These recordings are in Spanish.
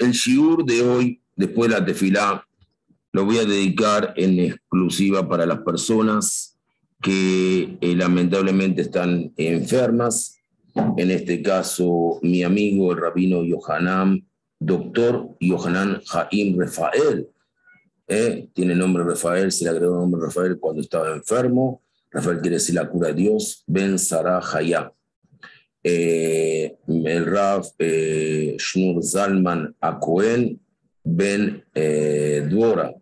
El shiur de hoy, después de la tefilá, lo voy a dedicar en exclusiva para las personas que eh, lamentablemente están enfermas. En este caso, mi amigo el rabino Yohanan, doctor Yohanan Jaim Rafael. Eh, tiene nombre Rafael, se le agregó el nombre Rafael cuando estaba enfermo. Rafael quiere decir la cura de Dios. Ben Sarah Hayá. Eh, el Rav eh, Shnur Zalman Akohen Ben eh, Dvora,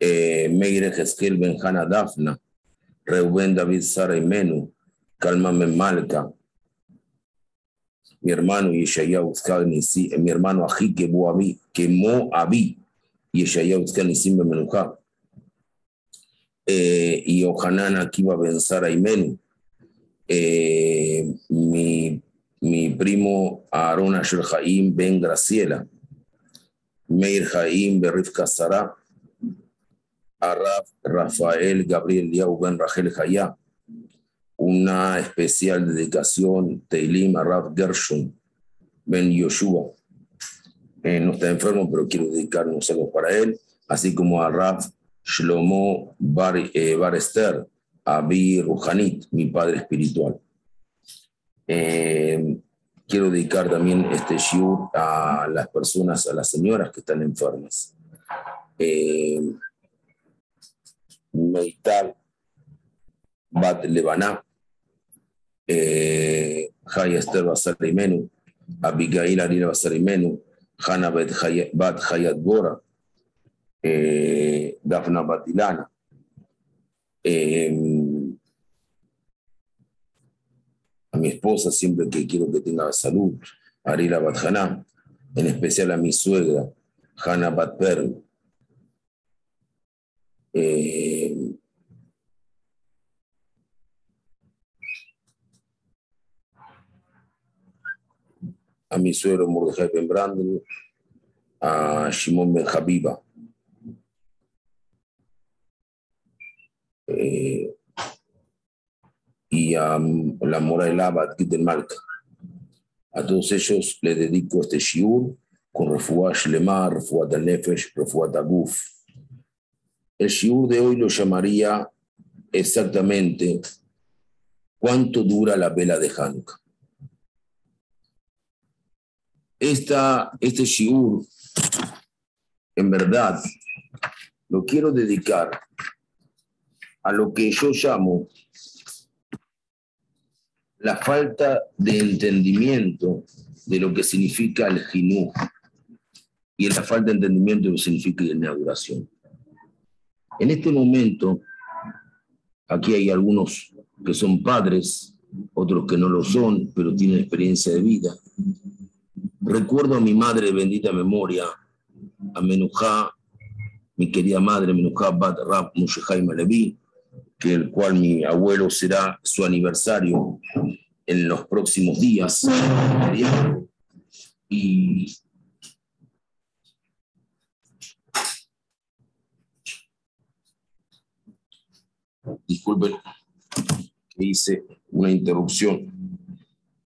eh, Meir Hezkel Ben Hana Dafna, Reuben David Sara Menu, Kalma Malka, mi hermano Yeshaya Uzkal Nisi, mi hermano Aji Kemo Abi, Kemo Abi, Yeshaya Uzkal Nisim Ben Menuja, eh, y Ohanan Akiva Ben Sara Menu, eh, mi, primo Aaron Asher Jaim Ben Graciela, Meir Jaim Ben Rifka Sara, Araf Rafael Gabriel Liau Ben Rachel Jaya, una especial dedicación Teilim Araf Gershon Ben Yoshua. Eh, no está enfermo, pero quiero dedicarnos algo para él, así como a Raf Shlomo Bar, eh, Abi Ruhanit, mi padre espiritual. Eh, quiero dedicar también este shiur a las personas, a las señoras que están enfermas. Eh, Meital Bat Lebaná, eh, Jaya Esther Basarimenu, Abigail Arina Basarimenu, Hana Bat Hayat Bora, Dafna Batilana. Eh, a mi esposa siempre que quiero que tenga salud, Arila Batjana, en especial a mi suegra, Hana Batper. Eh, a mi suegro Mordejai Ben a Shimon Ben Habiba. Eh, y a la Mora del Abad del Malca. A todos ellos les dedico este shiur con Refuah Shlema, Refuah Nefesh, Refuah Taguf. El shiur de hoy lo llamaría exactamente cuánto dura la vela de Hanukkah. Esta, este shiur, en verdad, lo quiero dedicar a lo que yo llamo la falta de entendimiento de lo que significa el jinú y la falta de entendimiento de lo que significa la inauguración. En este momento, aquí hay algunos que son padres, otros que no lo son, pero tienen experiencia de vida. Recuerdo a mi madre bendita memoria, a Menujá, mi querida madre Menujá Bat Rab Mushehai Malevi, que el cual mi abuelo será su aniversario en los próximos días. Y disculpen hice una interrupción.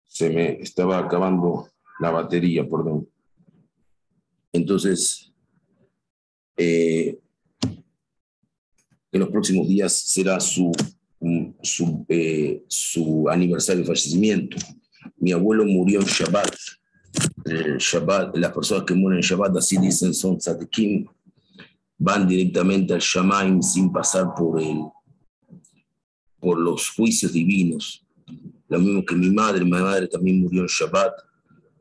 Se me estaba acabando la batería, perdón. Entonces, eh, en los próximos días será su, su, eh, su aniversario de fallecimiento. Mi abuelo murió en Shabbat. El Shabbat, las personas que mueren en Shabbat, así dicen, son tzadikim, van directamente al Shamaim sin pasar por, el, por los juicios divinos. Lo mismo que mi madre, mi madre también murió en Shabbat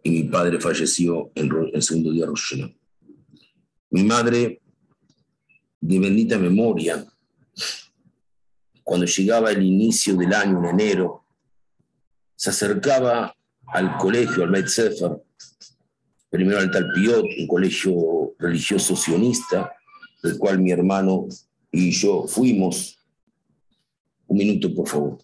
y mi padre falleció en el segundo día de Rosh. Mi madre, de bendita memoria, cuando llegaba el inicio del año, en enero, se acercaba al colegio, al Beit Sefer, primero al Talpiot, un colegio religioso sionista, del cual mi hermano y yo fuimos. Un minuto, por favor.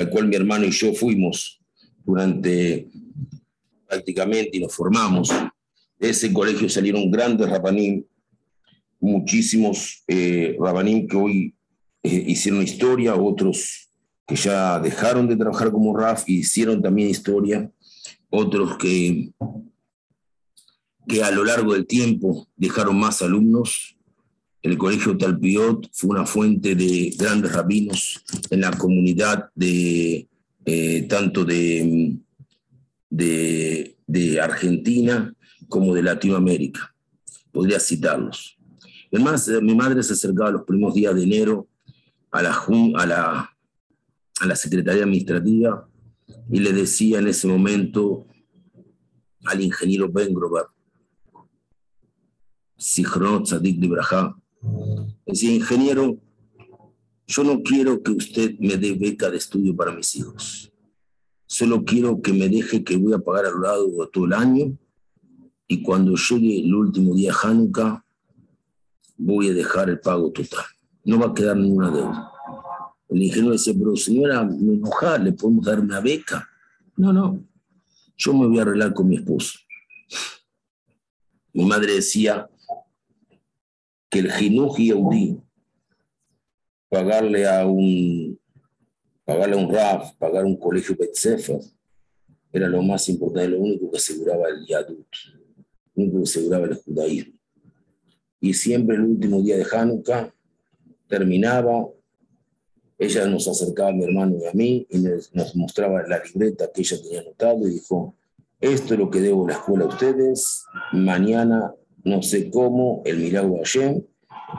Al cual mi hermano y yo fuimos durante prácticamente y nos formamos. De ese colegio salieron grandes rapanim, muchísimos eh, rabanim que hoy eh, hicieron historia, otros que ya dejaron de trabajar como RAF y hicieron también historia, otros que, que a lo largo del tiempo dejaron más alumnos. El colegio Talpiot fue una fuente de grandes rabinos en la comunidad de eh, tanto de, de, Argentina como de Latinoamérica. Podría citarlos. Además, eh, mi madre se acercaba los primeros días de enero a la, a la, a la Secretaría Administrativa y le decía en ese momento al ingeniero Ben Grover, Sichron Tzadik de decía, ingeniero, yo no quiero que usted me dé beca de estudio para mis hijos. Solo quiero que me deje que voy a pagar a lo largo de todo el año y cuando llegue el último día Hanukkah voy a dejar el pago total. No va a quedar ninguna deuda. El ingeniero decía, pero señora, me enoja, ¿le podemos dar una beca? No, no, yo me voy a arreglar con mi esposo. Mi madre decía que el Jinuj Yaudí, pagarle a un pagarle a un RAF, pagar un colegio Betsefer, era lo más importante, lo único que aseguraba el Yadut, lo único que aseguraba el judaísmo. Y siempre el último día de Hanukkah terminaba, ella nos acercaba a mi hermano y a mí y nos mostraba la libreta que ella tenía anotado y dijo, esto es lo que debo a la escuela a ustedes, mañana no sé cómo, el milagro Hashem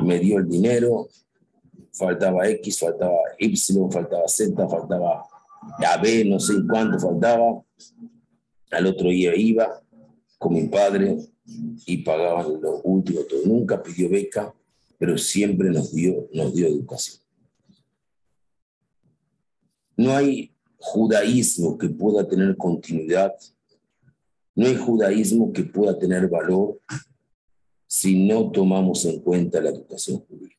me dio el dinero, faltaba X, faltaba Y, faltaba Z, faltaba B, no sé cuánto faltaba, al otro día iba con mi padre, y pagaban lo último todo. Nunca pidió beca, pero siempre nos dio, nos dio educación. No hay judaísmo que pueda tener continuidad, no hay judaísmo que pueda tener valor si no tomamos en cuenta la educación judía.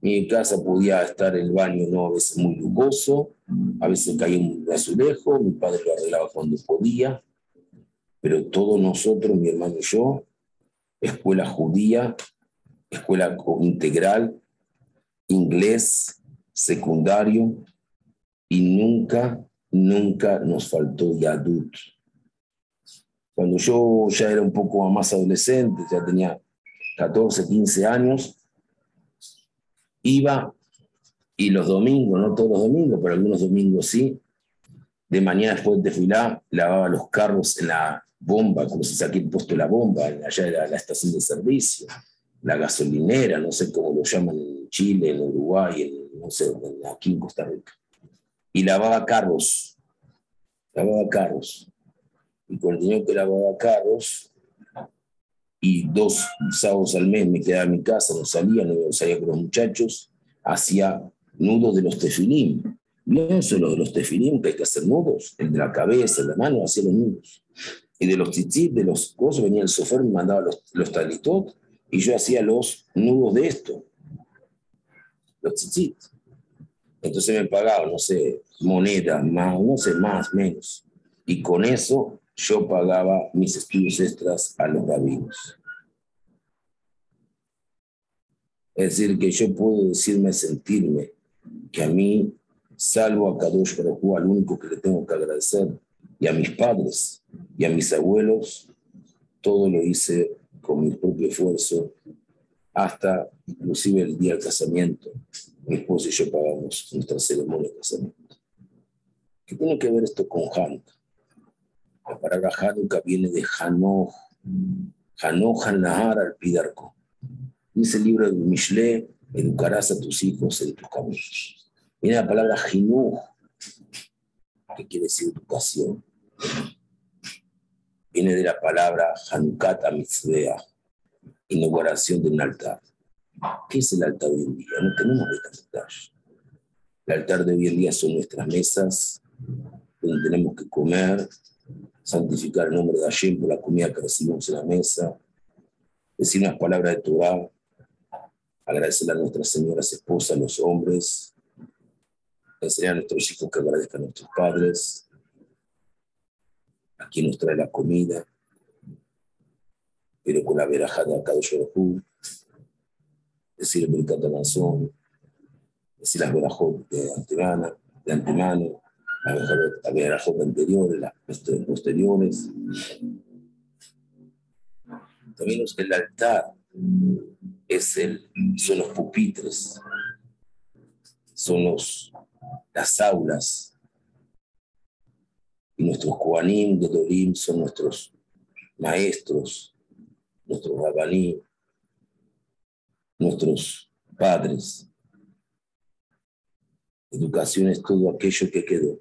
Mi casa podía estar el baño no a veces muy lujoso, a veces caía un azulejo, mi padre lo arreglaba cuando podía, pero todos nosotros, mi hermano y yo, escuela judía, escuela integral, inglés, secundario, y nunca, nunca nos faltó Yadut. Cuando yo ya era un poco más adolescente, ya tenía 14, 15 años, iba y los domingos, no todos los domingos, pero algunos domingos sí, de mañana después de filar, lavaba los carros en la bomba, como se aquí puesto la bomba, allá era la estación de servicio, la gasolinera, no sé cómo lo llaman en Chile, en Uruguay, en, no sé, aquí en Costa Rica. Y lavaba carros, lavaba carros. Y con el dinero que lavaba carros, y dos sábados al mes me quedaba en mi casa, no salía, no salía con los muchachos, hacía nudos de los tefilim. No solo de los tefilim, que hay que hacer nudos, el de la cabeza, de la mano, hacía los nudos y de los tzitzit, de los cosas, venía el sofer, me mandaba los, los talitot, y yo hacía los nudos de esto, los tzitzit. Entonces me pagaba, no sé, moneda, más, no sé, más, menos. Y con eso yo pagaba mis estudios extras a los rabinos. Es decir, que yo puedo decirme, sentirme, que a mí, salvo a Kadosh Baruj al único que le tengo que agradecer, y a mis padres y a mis abuelos, todo lo hice con mi propio esfuerzo, hasta inclusive el día del casamiento. Mi esposo y yo pagamos nuestra ceremonia de casamiento. ¿Qué tiene que ver esto con Hanukkah? La palabra Hanukkah viene de Hanoj, Hanoj Hanahar al Pidarco. Dice el libro de Mishle, educarás a tus hijos en tus caminos. Viene la palabra Jinuj, que quiere decir educación viene de la palabra Hanukkah Mitzvah, inauguración de un altar. ¿Qué es el altar hoy en día? No tenemos altar. El altar de hoy en día son nuestras mesas, donde tenemos que comer, santificar el nombre de Hashem por la comida que recibimos en la mesa, decir unas palabras de Torah, agradecer a nuestras señoras esposas, a los hombres, enseñar a nuestros hijos que agradezcan a nuestros padres, aquí nos trae la comida, pero con la veraja de Akadosh Baruj decir el Birkat decir las verajot de antemano, de antemano las verajot anteriores, las posteriores. También el altar es el, son los pupitres, son los, las aulas. Y nuestros Koanim de Dorim son nuestros maestros, nuestros rabaní, nuestros padres. Educación es todo aquello que quedó,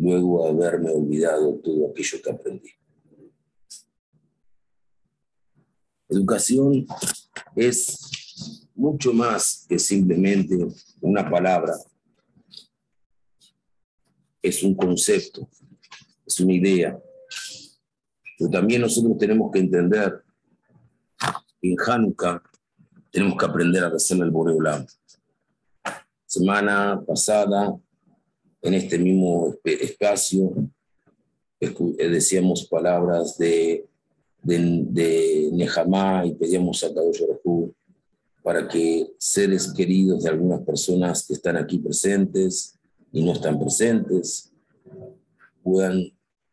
luego haberme olvidado todo aquello que aprendí. Educación es mucho más que simplemente una palabra, es un concepto, es una idea. Pero también nosotros tenemos que entender que en Hanukkah tenemos que aprender a hacer el Boreolam. Semana pasada, en este mismo espacio, decíamos palabras de de, de Nehama y pedíamos a Kadosh para que seres queridos de algunas personas que están aquí presentes y no están presentes puedan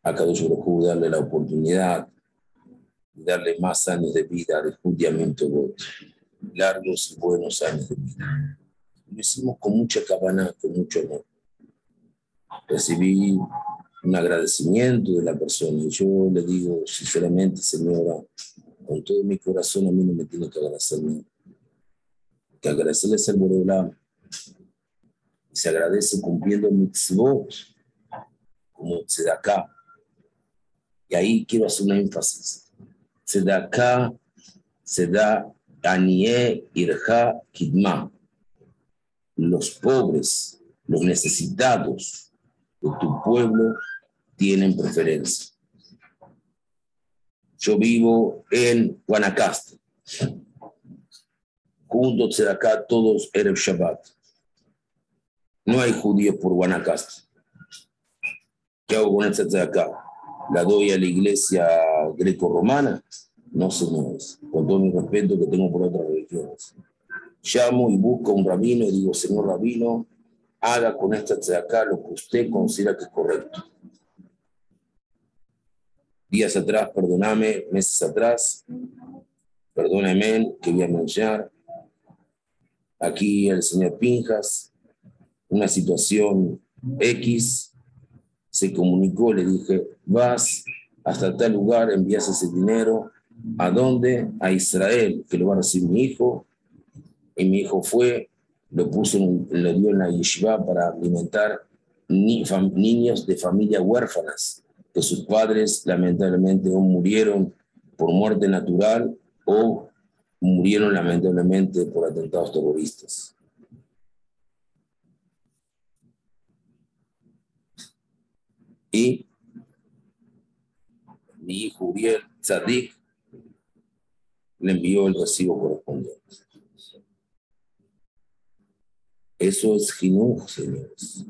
a Kadosh darle la oportunidad de darle más años de vida de judiamiento largos y buenos años de vida. Lo hicimos con mucha cabana, con mucho amor. Recibí un agradecimiento de la persona. Y yo le digo sinceramente, señora, con todo mi corazón a mí no me tiene que agradecerme. Que agradecerle es el Boreolam. Se agradece cumpliendo mitzvot, como acá Y ahí quiero hacer una énfasis. acá se da Anie Irja Kidma. Los pobres, los necesitados, de tu pueblo tienen preferencia. Yo vivo en Guanacaste. Juntos acá todos el Shabbat. No hay judíos por Guanacaste. ¿Qué hago con esta acá? ¿La doy a la iglesia greco-romana? No, señores. Con todo mi respeto que tengo por otras religiones. Llamo y busco a un rabino y digo, señor rabino, haga con esta acá lo que usted considera que es correcto. Días atrás, perdóname, meses atrás, perdóname que voy a mencionar. Aquí el señor Pinjas, una situación X, se comunicó, le dije, vas hasta tal lugar, envías ese dinero, ¿a dónde? A Israel, que lo va a recibir mi hijo. Y mi hijo fue, lo puso, lo dio en la yeshiva para alimentar niños de familias huérfanas, que sus padres lamentablemente o murieron por muerte natural o murieron lamentablemente por atentados terroristas. Y mi hijo Uriel Tzadik le envió el recibo correspondiente. Eso es Jinuj, señores.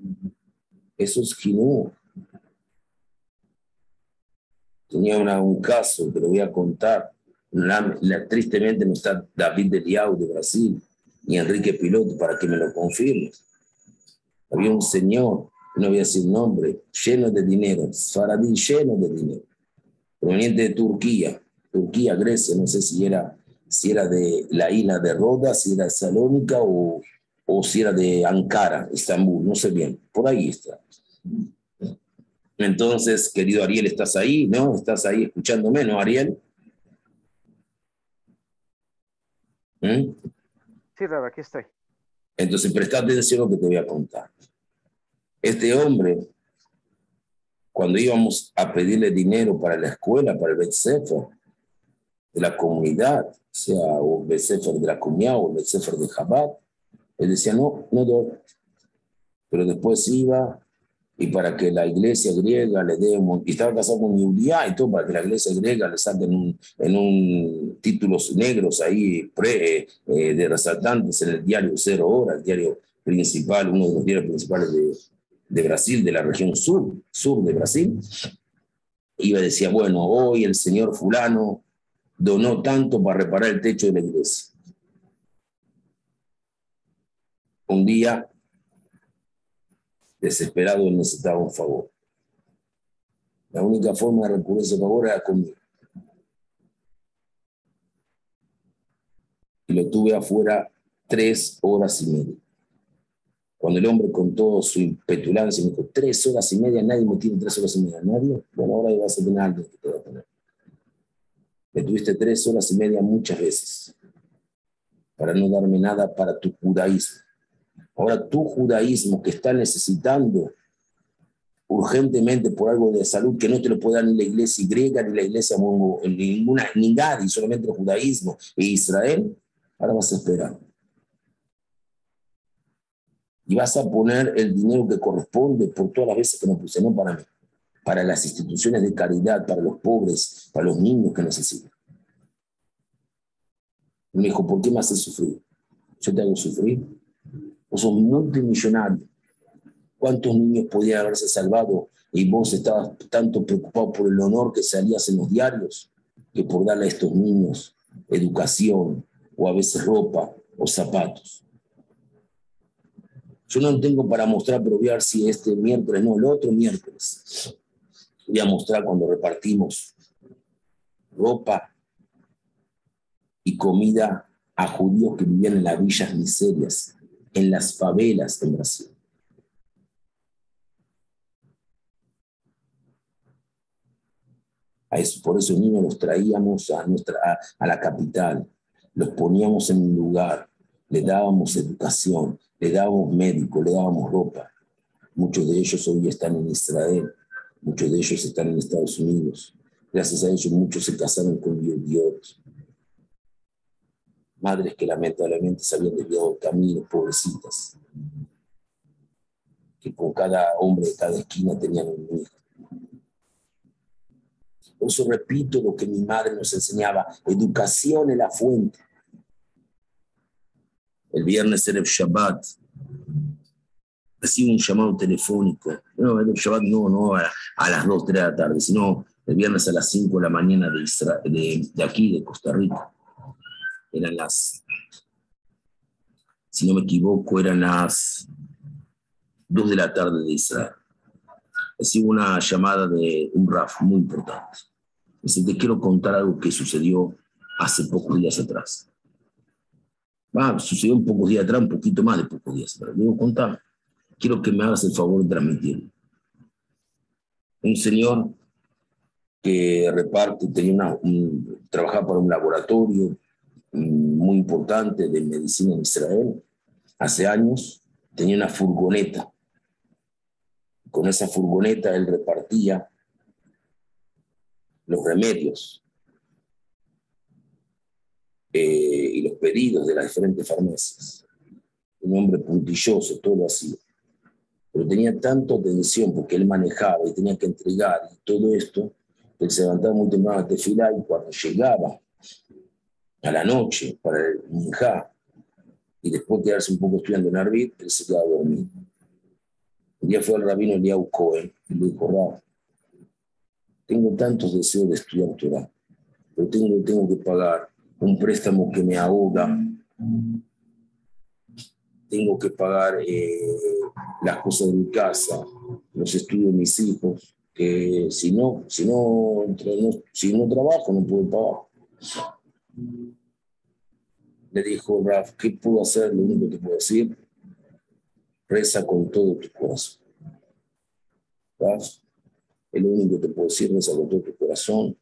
Eso es Jinuj. Tenía un caso que lo voy a contar. tristemente no está David de Liao de Brasil, ni Enrique Piloto para que me lo confirme. Había un señor, no voy a decir nombre, lleno de dinero, Faradí lleno de dinero, proveniente de Turquía, Turquía, Grecia, no sé si era, si era de la isla de Rodas, si era Salónica o o si era de Ankara, Estambul, no sé bien, por ahí está. Entonces, querido Ariel, ¿estás ahí? ¿No? ¿Estás ahí escuchándome, no, Ariel? ¿Mm? Sí, Raba, aquí estoy. Entonces, presta atención a lo que te voy a contar. Este hombre, cuando íbamos a pedirle dinero para la escuela, para el Bet de la comunidad, sea o Bet de la comunidad o el Bet de Chabad, él decía, no, no doy. Pero después iba y para que la iglesia griega le dé, y estaba casado con Yulia y todo, para que la iglesia griega le saquen un, en un títulos negros ahí pre, eh, de resaltantes en el diario Cero Hora, diario principal, uno de los diarios principales de, de Brasil, de la región sur, sur de Brasil. Iba y decía, bueno, hoy el señor fulano donó tanto para reparar el techo de la iglesia. Un día, desesperado, necesitaba un favor. La única forma de recurrir ese favor era conmigo. Y lo tuve afuera tres horas y media. Cuando el hombre con toda su petulancia me dijo, tres horas y media, nadie me tiene tres horas y media, nadie, bueno, ahora vas a tener alguien que te va a tener. Me tuviste tres horas y media muchas veces para no darme nada para tu judaísmo. Ahora tu judaísmo que está necesitando urgentemente por algo de salud que no te lo puede dar ni la iglesia griega ni la iglesia ninguna, ni nadie, solamente el judaísmo e Israel, ahora vas a esperar y vas a poner el dinero que corresponde por todas las veces que nos puse, no para mí, para las instituciones de caridad, para los pobres, para los niños que necesitan. me dijo, ¿por qué me haces sufrir? Yo te hago sufrir. Vos sos multimillonario. ¿Cuántos niños podían haberse salvado y vos estabas tanto preocupado por el honor que salías en los diarios que por darle a estos niños educación o a veces ropa o zapatos? Yo no tengo para mostrar, pero voy a ver si este miércoles, no, el otro miércoles, voy a mostrar cuando repartimos ropa y comida a judíos que vivían en las villas miserias, en las favelas de Brasil. A eso, por eso niños los traíamos a, nuestra, a la capital, los poníamos en un lugar, le dábamos educación, le dábamos médico, le dábamos ropa. Muchos de ellos hoy están en Israel, muchos de ellos están en Estados Unidos. Gracias a ellos muchos se casaron con Dios. Madres que lamentablemente se habían desviado el camino, pobrecitas. Que con cada hombre de cada esquina tenían un hijo. Por eso repito lo que mi madre nos enseñaba, educación es la fuente. El viernes era el Shabbat. Recibo un llamado telefónico. No, el Shabbat no, no a, las 2, 3 de la tarde, sino el viernes a las 5 de la mañana de, de, aquí, de Costa Rica. Eran las, si no me equivoco, eran las 2 de la tarde de Israel. Recibo una llamada de un RAF muy importante. Dice, te quiero contar algo que sucedió hace pocos días atrás. Ah, sucedió un pocos días atrás, un poquito más de pocos días atrás. Digo, contame. Quiero que me hagas el favor de transmitirlo. Un señor que reparte, tenía una, trabajaba para un laboratorio muy importante de medicina en Israel. Hace años tenía una furgoneta. Con esa furgoneta él repartía los remedios eh, y los pedidos de las diferentes farmacias. Un hombre puntilloso, todo así. Pero tenía tanta atención porque él manejaba y tenía que entregar y todo esto, que él se levantaba muy temprano a tefilá y cuando llegaba a la noche para el minjá y después quedarse un poco estudiando en Arbit, él se quedaba dormido. Un día fue al rabino Eliau Cohen y le dijo, tengo tantos deseos de estudiar Torah, pero tengo, tengo que pagar un préstamo que me ahoga, tengo que pagar eh, las cosas de mi casa, los estudios de mis hijos, que si no, si no, si no trabajo no puedo pagar. Le dijo Raf, ¿qué puedo hacer? Lo único que puedo decir, reza con todo tu corazón. Raf, es lo único que puedo decir, reza con todo tu corazón.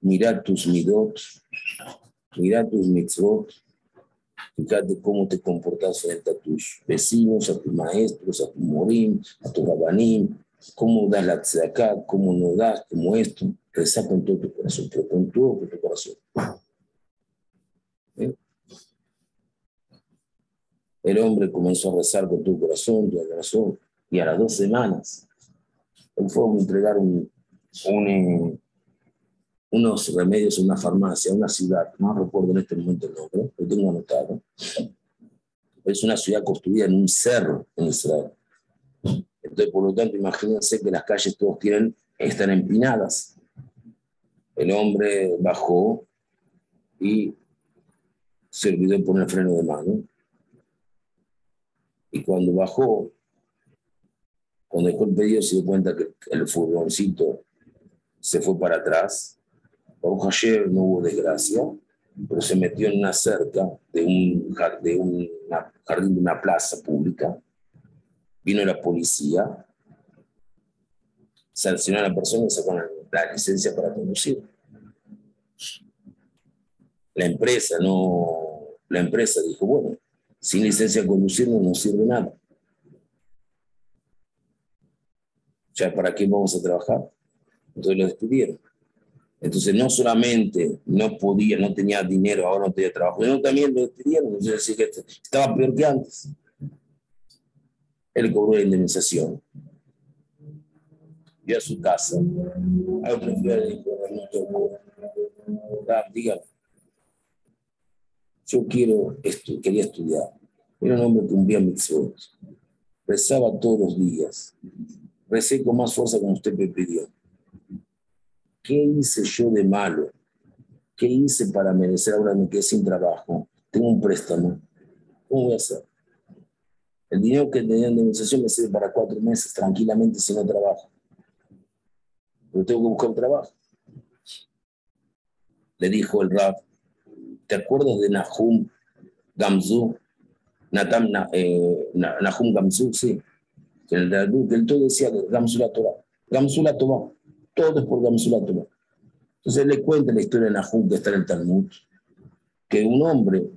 Mira tus midot, Mira tus mitzvot, fíjate cómo te comportas frente a tus vecinos, a tus maestros, a tu morim, a tu rabanim, cómo das la tzedakah, cómo no das, como esto, reza con todo tu corazón, pero con todo tu corazón. ¿Eh? El hombre comenzó a rezar con tu corazón, tu corazón, y a las dos semanas, él fue a entregar un, un eh, unos remedios en una farmacia, una ciudad, no recuerdo en este momento el nombre, lo tengo anotado. Es una ciudad construida en un cerro en Israel. Entonces, por lo tanto, imagínense que las calles todos tienen, están empinadas. El hombre bajó y se olvidó de poner freno de mano. Y cuando bajó, cuando dejó el pedido, se dio cuenta que el furgoncito se fue para atrás. Por ayer no hubo desgracia, pero se metió en una cerca de un, de un jardín de una plaza pública. Vino la policía, sancionó a la persona y sacó la licencia para conducir. La empresa no, la empresa dijo, bueno, sin licencia de conducir no nos sirve nada. Sea, ¿para qué vamos a trabajar? Entonces lo despidieron. Entonces no solamente no podía, no tenía dinero, ahora no tenía trabajo, sino también lo despidieron. Entonces que estaba peor que antes. Él cobró la indemnización. Vio a su casa. Prefiero dijo. Ah, dígame. Yo quiero, esto, quería estudiar. Era un hombre que cumplía mitzvot. Rezaba todos los días. Recé con más fuerza como usted me pidió. ¿Qué hice yo de malo? ¿Qué hice para merecer ahora me quedé sin trabajo? Tengo un préstamo. ¿Cómo voy a hacer? El dinero que tenía en indemnización me sirve para cuatro meses tranquilamente si no trabajo. Pero tengo que buscar un trabajo. Le dijo el rap, ¿te acuerdas de Nahum Gamzu? Natam, eh, Nahum Gamzu, sí. El, que el todo decía Gamzu la Torah. Gamzu la Torah todo es por Gamsulat Entonces le cuenta la historia de Nahum que está en el Talmud, que un hombre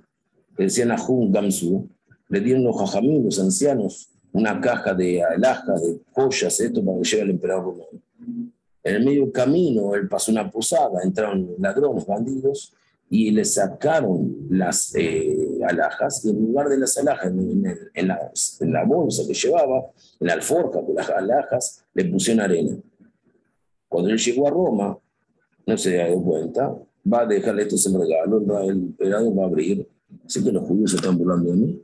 que decía Nahum Gamsu, le dieron los jajamín, los ancianos, una caja de alhajas, de joyas, esto para que llegue el emperador romano. En el medio camino, él pasó una posada, entraron ladrones, bandidos, y le sacaron las eh, alhajas, y en lugar de las alhajas, en, en, la, en, la, bolsa que llevaba, en la alforja de las alhajas, le pusieron arena. Cuando él llegó a Roma, no se dio cuenta, va a dejarle esto en regalo, el emperador va a abrir. Así que los judíos se están burlando de mí.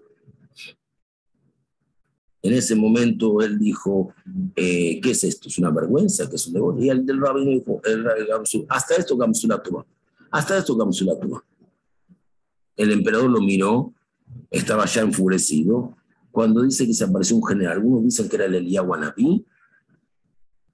En ese momento él dijo, eh, ¿qué es esto? ¿Es una vergüenza? ¿Qué es un demonio? Y el del rabino dijo, el, hasta esto Gamsulatuma, hasta esto Gamsulatuma. El emperador lo miró, estaba ya enfurecido. Cuando dice que se apareció un general, algunos dicen que era el Elías Guanabí,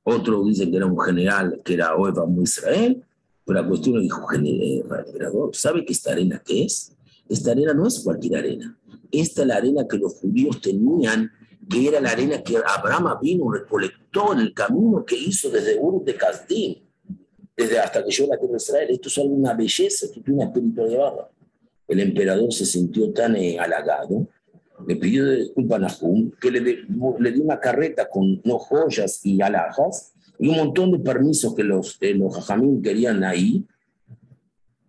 otros dicen que era un general, que era Oeva Israel, pero la cuestión dijo, emperador, ¿sabe que esta arena qué es? Esta arena no es cualquier arena. Esta es la arena que los judíos tenían, que era la arena que Abraham vino, recolectó en el camino que hizo desde Ur de Casdim, desde hasta que llegó la tierra de Israel. Esto es una belleza, esto tiene una espiritualidad. El emperador se sintió tan eh, halagado le pidió disculpas a Nahum, que le, le, dio una carreta con no joyas y alhajas y un montón de permisos que los, eh, los jajamín querían ahí.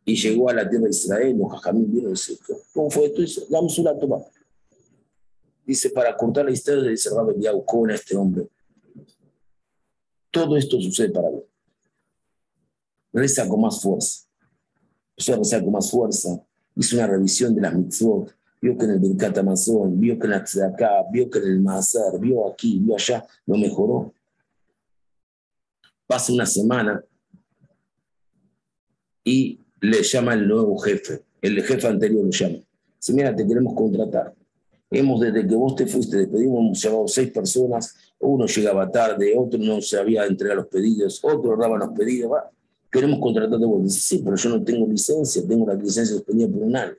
Y llegó a la tierra de Israel, los jajamín vieron y dice, ¿cómo fue esto? Dice, damos una toma. Dice, para cortar la historia, dice Rabbi Eliyahu, con este hombre. Todo esto sucede para mí. Reza con más fuerza. Empezó a rezar con más fuerza. Hizo una revisión de las mitzvot vio que en el Birkat Amazon, vio que en la Tzedakah, vio que en el Mazar, vio aquí, vio allá, lo mejoró. Pasa una semana y le llama el nuevo jefe, el jefe anterior lo llama. Dice, mira, te queremos contratar. Hemos, desde que vos te fuiste, despedimos, hemos llamado seis personas, uno llegaba tarde, otro no se había entregado los pedidos, otro daba los pedidos, va, queremos contratar de. Dice, sí, pero yo no tengo licencia, tengo la licencia suspendida por un año.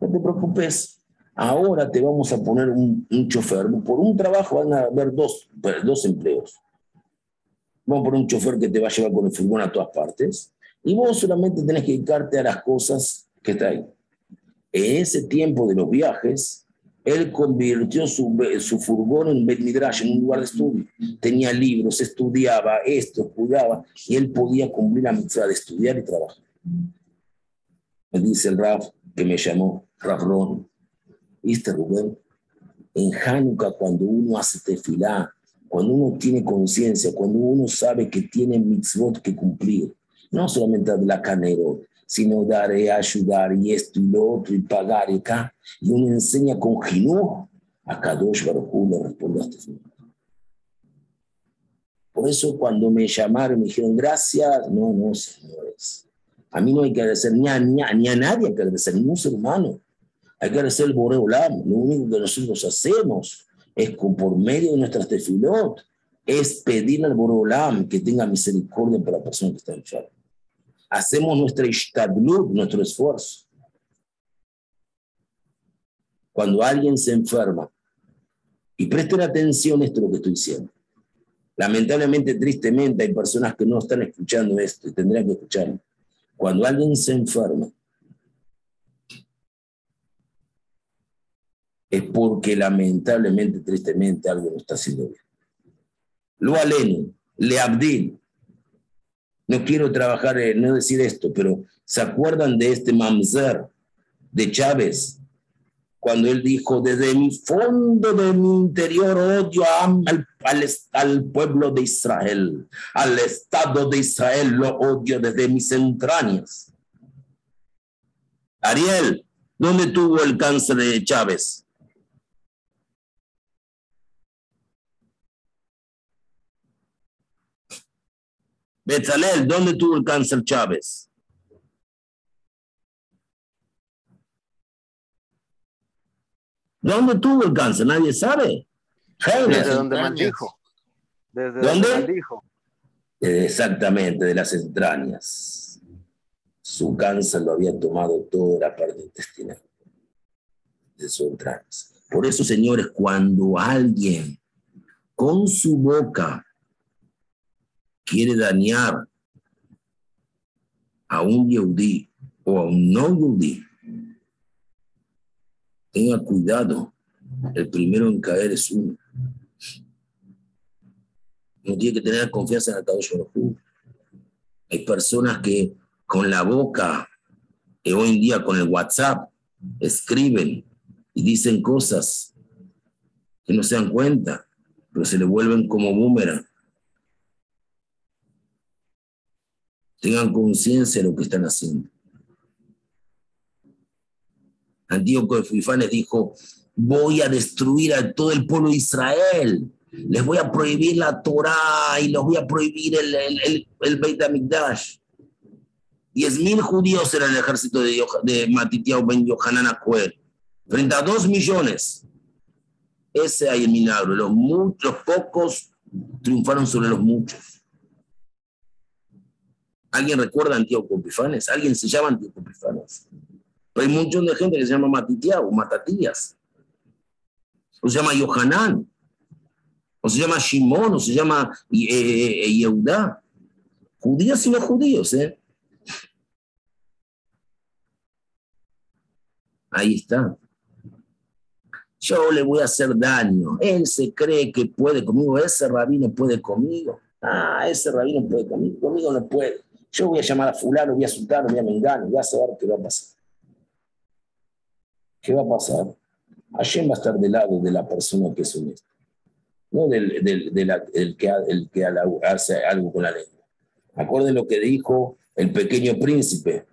No te preocupes, ahora te vamos a poner un, chofer. Por un trabajo van a haber dos, dos empleos. Vamos a poner un chofer que te va a llevar con el furgón a todas partes. Y vos solamente tenés que dedicarte a las cosas que está ahí. En ese tiempo de los viajes, él convirtió su, su furgón en Bet en un lugar de estudio. Tenía libros, estudiaba esto, estudiaba, y él podía cumplir la misión de estudiar y trabajar. Me dice el Raf que me llamó, Raf Ron, ¿Viste, Rubén? En Hanukkah, cuando uno hace tefilá, cuando uno tiene conciencia, cuando uno sabe que tiene mitzvot que cumplir, no solamente la canero, sino dar y ayudar y esto y lo otro y pagar y acá, y uno enseña con Jinú, a Kadosh Baruj le responde a este Por eso cuando me llamaron, me dijeron, gracias, no, no, señores. A mí no hay que agradecer ni a, ni a, nadie, hay que agradecer, ningún ser humano. Hay que agradecer el Boreolam. Lo único que nosotros hacemos es por medio de nuestras tefilot, es pedirle al Boreolam que tenga misericordia para la persona que está enferma. Hacemos nuestra ishtadlut, nuestro esfuerzo. Cuando alguien se enferma, y presten atención a esto lo que estoy diciendo. Lamentablemente, tristemente, hay personas que no están escuchando esto y tendrán que escucharlo. Cuando alguien se enferma, es porque lamentablemente, tristemente, algo no está haciendo bien. Lo aleno, le abdil. No quiero trabajar, en no decir esto, pero ¿se acuerdan de este mamzer de Chávez? Cuando él dijo, desde mi fondo de mi interior odio al, al, al pueblo de Israel, al Estado de Israel lo odio desde mis entrañas. Ariel, ¿dónde tuvo el cáncer de Chávez? Betzalel, ¿dónde tuvo el cáncer Chávez? ¿Dónde tuvo el cáncer? Nadie sabe. Desde donde maldijo. Desde ¿Dónde? maldijo. Exactamente, de las entrañas. Su cáncer lo había tomado toda la parte intestinal de sus entrañas. Por eso, señores, cuando alguien con su boca quiere dañar a un yudí o a un no yudí, tenga cuidado. El primero en caer es uno. No tiene que tener confianza en el Kadosh Hay personas que con la boca, que hoy en día con el WhatsApp, escriben y dicen cosas que no se dan cuenta, pero se le vuelven como boomerang. Tengan conciencia de lo que están haciendo. Antíoco de Fuifanes dijo, voy a destruir a todo el pueblo de Israel, les voy a prohibir la Torah y les voy a prohibir el, el, el, Beit HaMikdash. Diez mil judíos eran el ejército de, de Matitiao Ben Yohanan Acuel, frente dos millones. Ese hay el milagro. Los, muchos, pocos triunfaron sobre los muchos. ¿Alguien recuerda a Antíoco? ¿Alguien se llama Antíoco Epifanes? Pero hay mucha de gente que se llama Matitiao, Matatías. O se llama Yohanan. O se llama Shimon, o se llama eh, eh, Yehudá. Judíos y no judíos, ¿eh? Ahí está. Yo le voy a hacer daño. Él se cree que puede conmigo. Ese rabino puede conmigo. Ah, ese rabino puede conmigo. Conmigo no puede. Yo voy a llamar a fulano, voy a sultano, voy a mengano, voy a saber qué va a pasar. ¿Qué va a pasar? Hashem va a estar del lado de la persona que es honesta, no del, del, que, el que hace algo con la lengua. Acuerden lo que dijo el pequeño príncipe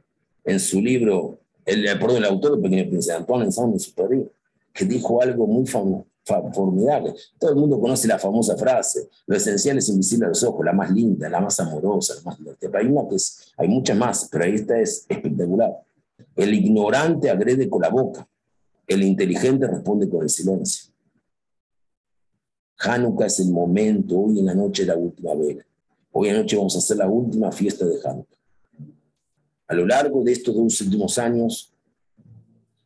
en su libro, el, perdón, el autor del pequeño príncipe, Antoine Saint-Exupéry, que dijo algo muy famoso formidable. Todo el mundo conoce la famosa frase, lo esencial es invisible a los ojos, la más linda, la más amorosa, la más Hay, una que es, hay muchas más, pero esta es espectacular. El ignorante agrede con la boca, el inteligente responde con el silencio. Hanukkah es el momento, hoy en la noche la última vela. Hoy en la noche vamos a hacer la última fiesta de Hanukkah. A lo largo de estos dos últimos años,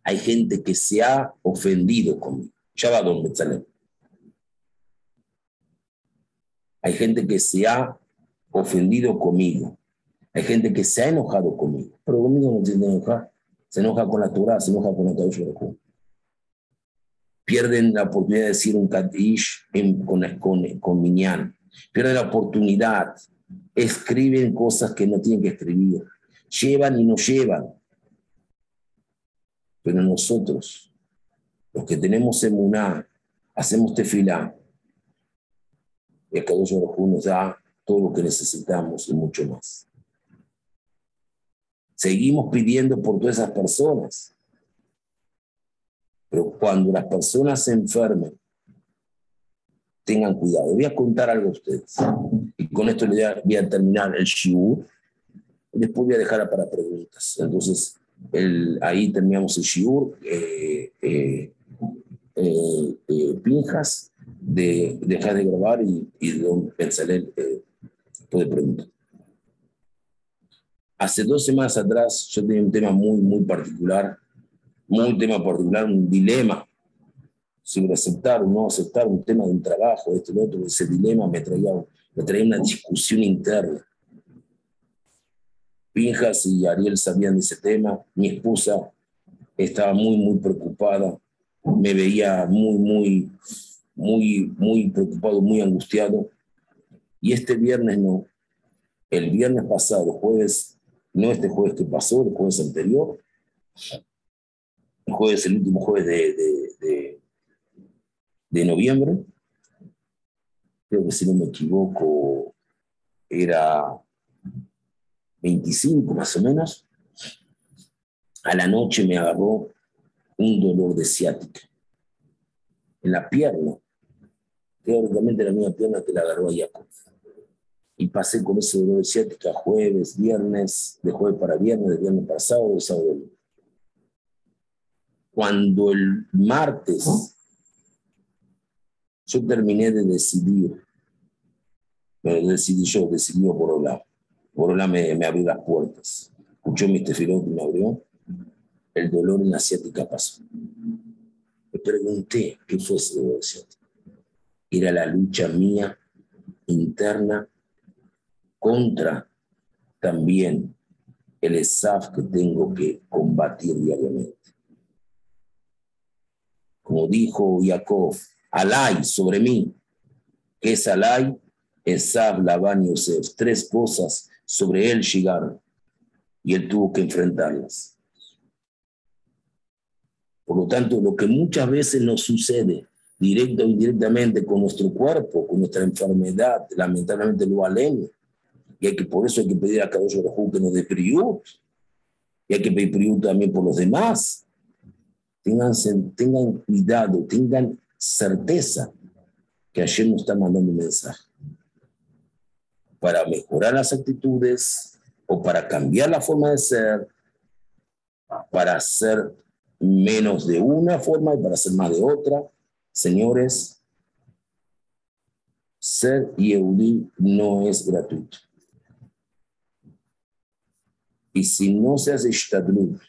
hay gente que se ha ofendido conmigo Don Betzalel. Hay gente que se ha ofendido conmigo. Hay gente que se ha enojado conmigo. Pero conmigo no tiene que enojar. Se enoja con la Torah, se enoja con la Torah. Pierden la oportunidad de decir un Kadish con, con, con Minyan. Pierden la oportunidad. Escriben cosas que no tienen que escribir. Llevan y no llevan. Pero nosotros los que tenemos emuná, hacemos tefilá, y el Kadosh nos da todo lo que necesitamos y mucho más. Seguimos pidiendo por todas esas personas. Pero cuando las personas se enfermen, tengan cuidado. Voy a contar algo a ustedes. Y con esto a, voy a terminar el shiur. Después voy a dejar para preguntas. Entonces, el, ahí terminamos el shiur. Eh, eh, eh, eh Pinjas, de dejar de grabar y, y don Pensalel puede preguntar. Hace dos semanas atrás yo tenía un tema muy, muy particular, muy tema particular, un dilema sobre aceptar o no aceptar un tema de un trabajo, esto lo otro. Ese dilema me traía, me traía una discusión interna. Pinjas y Ariel sabían de ese tema. Mi esposa estaba muy, muy preocupada. Me veía muy, muy, muy, muy preocupado, muy angustiado. Y este viernes no. El viernes pasado, jueves no este jueves que pasó, el jueves anterior, el jueves, el último jueves de, de, noviembre, creo que si no me equivoco, era 25 más o menos, a la noche me agarró un dolor de ciática en la pierna, teóricamente la misma pierna que la agarró a Jacob y pasé con ese dolor de ciática jueves, viernes, de jueves para viernes, de viernes para sábado, de sábado. Cuando el martes yo terminé de decidir, pero decidí yo, decidí por Olá. Por Olá me, me, abrió las puertas. Escuchó mi tefilot y me abrió. El dolor en la ciática pasó. Me pregunté qué fue ese dolor. Era la lucha mía interna contra también el ESAF que tengo que combatir diariamente. Como dijo Jacob, Alay sobre mí. ¿Qué es Alay? Esaf, Labán y Yosef. Tres cosas sobre él llegaron y él tuvo que enfrentarlas. Por lo tanto, lo que muchas veces nos sucede, directa o indirectamente, con nuestro cuerpo, con nuestra enfermedad, lamentablemente lo aleno, y hay que, por eso hay que pedir a Kadosh Baruj que nos dé priut. Y hay que pedir priut también por los demás. Tengan, tengan cuidado, tengan certeza que ayer nos está mandando un mensaje para mejorar las actitudes o para cambiar la forma de ser, para ser menos de una forma y para ser más de otra. Señores, ser Yehudi no es gratuito. Y si no se hace Shtadlut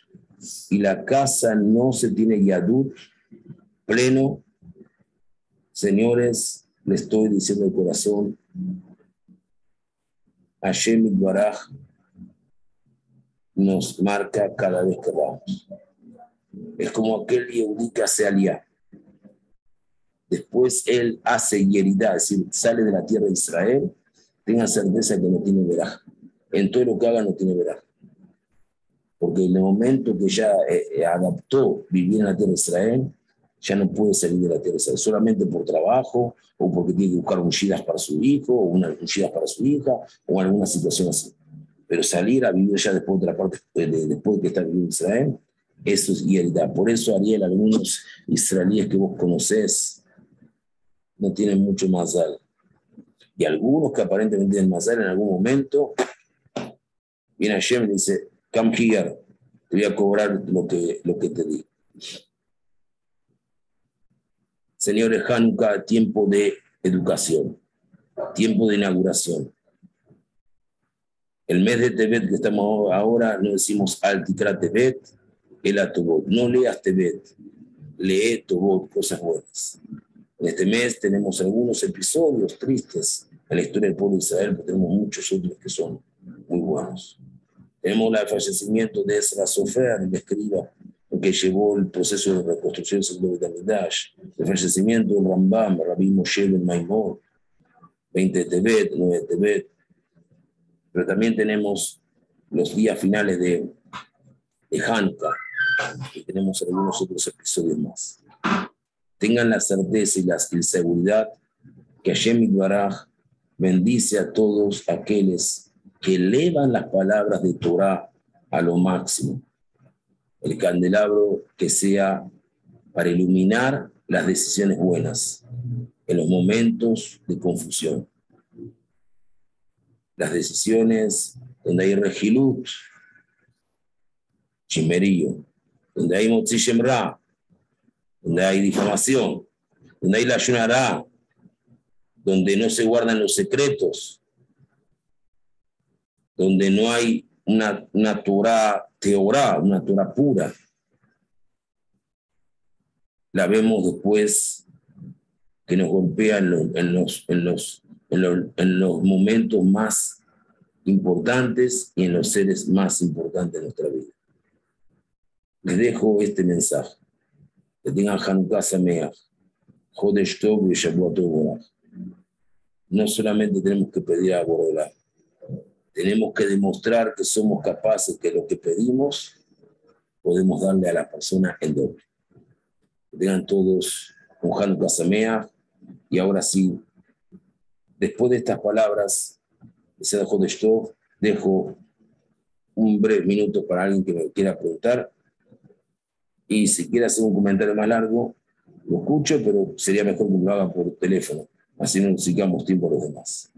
y la casa no se tiene Yadut pleno, señores, le estoy diciendo de corazón, Hashem Baraj nos marca cada vez que vamos. Es como aquel Yehudi que hace alía. Después él hace yeridá, es decir, sale de la tierra de Israel, tenga certeza que no tiene veraj. En todo lo que haga no tiene veraj porque en el momento que ya eh, eh, adaptó vivir en la tierra de Israel, ya no puede salir de la tierra de Israel, solamente por trabajo o porque tiene que buscar ungidas para su hijo o unas ungidas para su hija o alguna situación así. Pero salir a vivir ya después de la parte, eh, después de que está viviendo en Israel, eso es hierida. Por eso, Ariel, algunos israelíes que vos conocés no tienen mucho algo. Y algunos que aparentemente tienen más en algún momento, viene Hashem y dice, come here, te voy a cobrar lo que, lo que te di. Señores, Hanukkah, tiempo de educación, tiempo de inauguración. El mes de Tebet que estamos ahora, no decimos Altikra Tebet, el Atobot. No leas Tebet, lee Tobot, cosas buenas. En este mes tenemos algunos episodios tristes en la historia del pueblo de Israel, pero tenemos muchos otros que son muy buenos. Tenemos el fallecimiento de Ezra Sofer, el escriba, que llevó el proceso de reconstrucción del de Midash, el fallecimiento de Rambam, Rabbi Moshe Ben Maimon, 20 de Tebet, 9 de Tebet. Pero también tenemos los días finales de, de Hanukkah, y tenemos algunos otros episodios más. Tengan la certeza y la, seguridad que Hashem Baraj bendice a todos aquellos que elevan las palabras de Torah a lo máximo. El candelabro que sea para iluminar las decisiones buenas en los momentos de confusión. Las decisiones donde hay regilut, chimerío, donde hay motzi donde hay difamación, donde hay la ayunará, donde no se guardan los secretos, donde no hay una, una Torah teorá, una Torah pura. La vemos después que nos golpea en los, en los, en los, en los, momentos más importantes y en los seres más importantes de nuestra vida. Les dejo este mensaje. Que tengan Hanukkah Sameach, Jodesh Tov y Shavuot No solamente tenemos que pedir a tenemos que demostrar que somos capaces que lo que pedimos podemos darle a la persona el doble. Que tengan todos un Hanukkah Sameach y ahora sí, después de estas palabras, se dejó de esto, dejo un breve minuto para alguien que me quiera preguntar. Y si quiere hacer un comentario más largo, lo escucho, pero sería mejor que lo haga por teléfono. Así no sigamos tiempo a los demás.